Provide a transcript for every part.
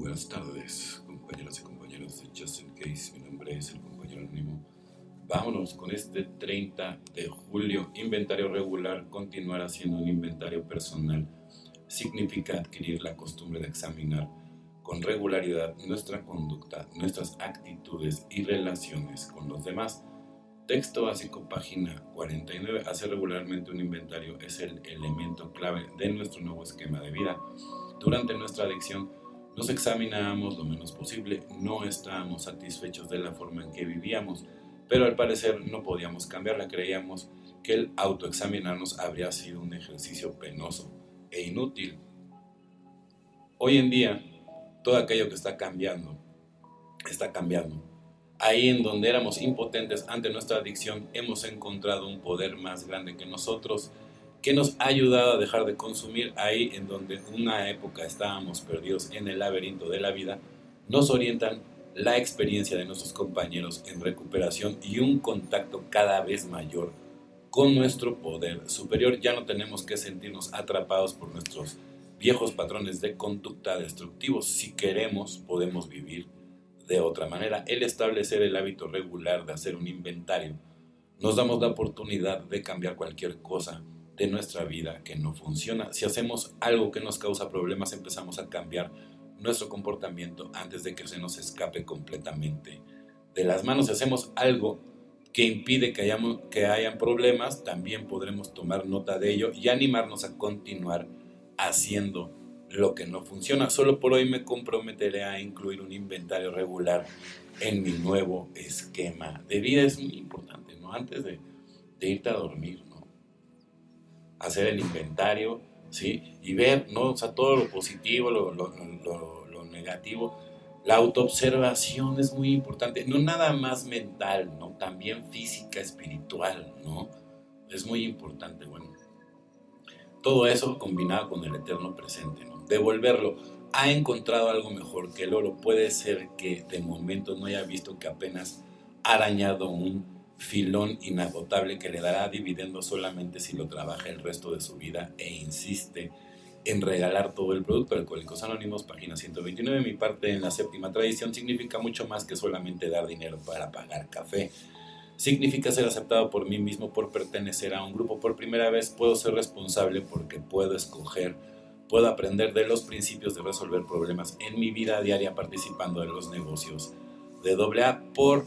Buenas tardes, compañeras y compañeros de Just in Case. Mi nombre es el compañero anónimo. Vámonos con este 30 de julio. Inventario regular. Continuar haciendo un inventario personal significa adquirir la costumbre de examinar con regularidad nuestra conducta, nuestras actitudes y relaciones con los demás. Texto básico, página 49. Hacer regularmente un inventario es el elemento clave de nuestro nuevo esquema de vida. Durante nuestra adicción, nos examinábamos lo menos posible, no estábamos satisfechos de la forma en que vivíamos, pero al parecer no podíamos cambiarla, creíamos que el autoexaminarnos habría sido un ejercicio penoso e inútil. Hoy en día, todo aquello que está cambiando, está cambiando. Ahí en donde éramos impotentes ante nuestra adicción, hemos encontrado un poder más grande que nosotros que nos ha ayudado a dejar de consumir ahí en donde una época estábamos perdidos en el laberinto de la vida, nos orientan la experiencia de nuestros compañeros en recuperación y un contacto cada vez mayor con nuestro poder superior. Ya no tenemos que sentirnos atrapados por nuestros viejos patrones de conducta destructivos. Si queremos, podemos vivir de otra manera. El establecer el hábito regular de hacer un inventario, nos damos la oportunidad de cambiar cualquier cosa de nuestra vida que no funciona. Si hacemos algo que nos causa problemas, empezamos a cambiar nuestro comportamiento antes de que se nos escape completamente de las manos. Si hacemos algo que impide que, hayamos, que hayan problemas, también podremos tomar nota de ello y animarnos a continuar haciendo lo que no funciona. Solo por hoy me comprometeré a incluir un inventario regular en mi nuevo esquema de vida. Es muy importante, ¿no? Antes de, de irte a dormir, hacer el inventario, ¿sí? Y ver, ¿no? O sea, todo lo positivo, lo, lo, lo, negativo. La autoobservación es muy importante, no nada más mental, ¿no? También física, espiritual, ¿no? Es muy importante, bueno. Todo eso combinado con el eterno presente. Devolverlo. Ha encontrado algo mejor que el oro. Puede ser que de momento no haya visto que apenas ha arañado un filón inagotable que le dará dividendo solamente si lo trabaja el resto de su vida e insiste en regalar todo el producto. Alcohólicos Anónimos, página 129. Mi parte en la séptima tradición significa mucho más que solamente dar dinero para pagar café. Significa ser aceptado por mí mismo, por pertenecer a un grupo. Por primera vez puedo ser responsable porque puedo escoger, puedo aprender de los principios de resolver problemas en mi vida diaria participando de los negocios de AA por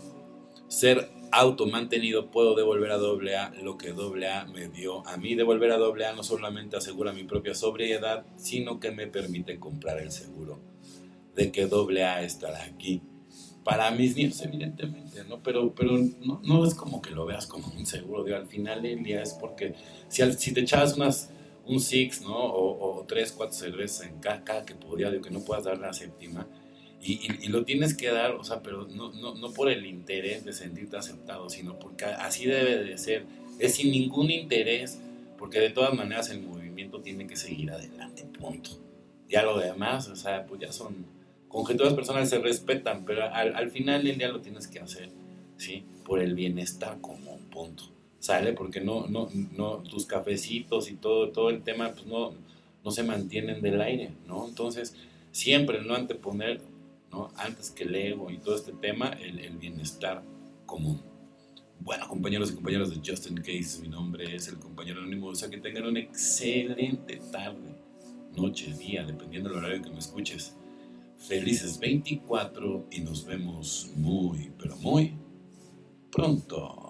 ser auto mantenido puedo devolver a AA lo que AA me dio a mí. Devolver a AA no solamente asegura mi propia sobriedad, sino que me permite comprar el seguro de que AA estará aquí. Para mis niños, evidentemente, ¿no? Pero, pero no, no es como que lo veas como un seguro. Digo, al final el día es porque si, si te echabas unas, un six, ¿no? O, o tres, cuatro cervezas en cada, que podía, digo, que no puedas dar la séptima, y, lo tienes que dar, o sea, pero no, no, no, por el interés de sentirte aceptado, sino porque así debe de ser. Es sin ningún interés, porque de todas maneras el movimiento tiene que seguir adelante, punto. Ya lo demás, o sea, pues ya son conjeturas personales, se respetan, pero al, al final del día lo tienes que hacer, ¿sí? Por el bienestar común, punto. ¿Sale? Porque no, no, no, tus cafecitos y todo, todo el tema, pues no, no se mantienen del aire, ¿no? Entonces, siempre no anteponer antes que el ego y todo este tema, el, bienestar común. Bueno, compañeros y compañeras de Justin Case, mi nombre es el compañero anónimo. O sea, que tengan una excelente tarde, noche, día, dependiendo del horario que me escuches. Felices 24 y nos vemos muy, pero muy pronto.